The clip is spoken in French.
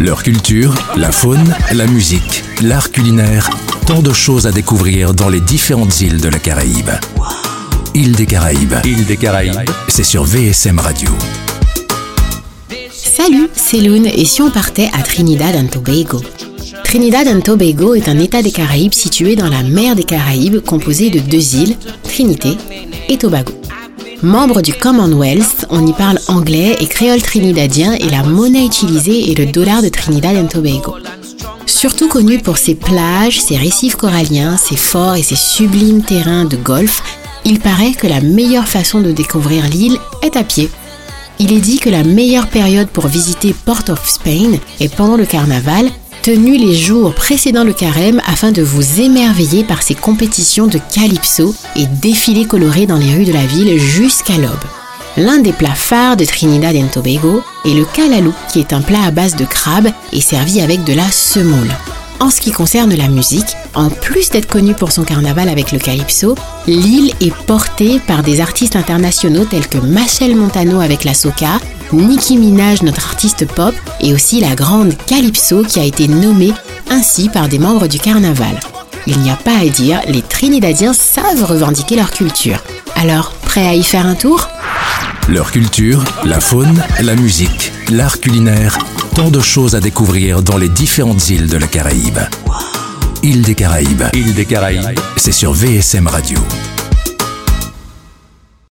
Leur culture, la faune, la musique, l'art culinaire, tant de choses à découvrir dans les différentes îles de la Caraïbe. Île des Caraïbes. Île des Caraïbes, c'est sur VSM Radio. Salut, c'est Loon et si on partait à Trinidad and Tobago? Trinidad and Tobago est un état des Caraïbes situé dans la mer des Caraïbes composé de deux îles, Trinité et Tobago. Membre du Commonwealth, on y parle anglais et créole trinidadien et la monnaie utilisée est le dollar de Trinidad and Tobago. Surtout connu pour ses plages, ses récifs coralliens, ses forts et ses sublimes terrains de golf, il paraît que la meilleure façon de découvrir l'île est à pied. Il est dit que la meilleure période pour visiter Port of Spain est pendant le carnaval tenu les jours précédant le carême afin de vous émerveiller par ces compétitions de calypso et défilés colorés dans les rues de la ville jusqu'à l'aube. L'un des plats phares de Trinidad et Tobago est le calalou, qui est un plat à base de crabe et servi avec de la semoule. En ce qui concerne la musique, en plus d'être connue pour son carnaval avec le calypso, l'île est portée par des artistes internationaux tels que Machel Montano avec la soca, Nicki Minaj, notre artiste pop, et aussi la grande Calypso qui a été nommée ainsi par des membres du carnaval. Il n'y a pas à dire, les Trinidadiens savent revendiquer leur culture. Alors, prêt à y faire un tour? Leur culture, la faune, la musique, l'art culinaire, tant de choses à découvrir dans les différentes îles de la Caraïbe. Île des Caraïbes. Île des Caraïbes, c'est sur VSM Radio.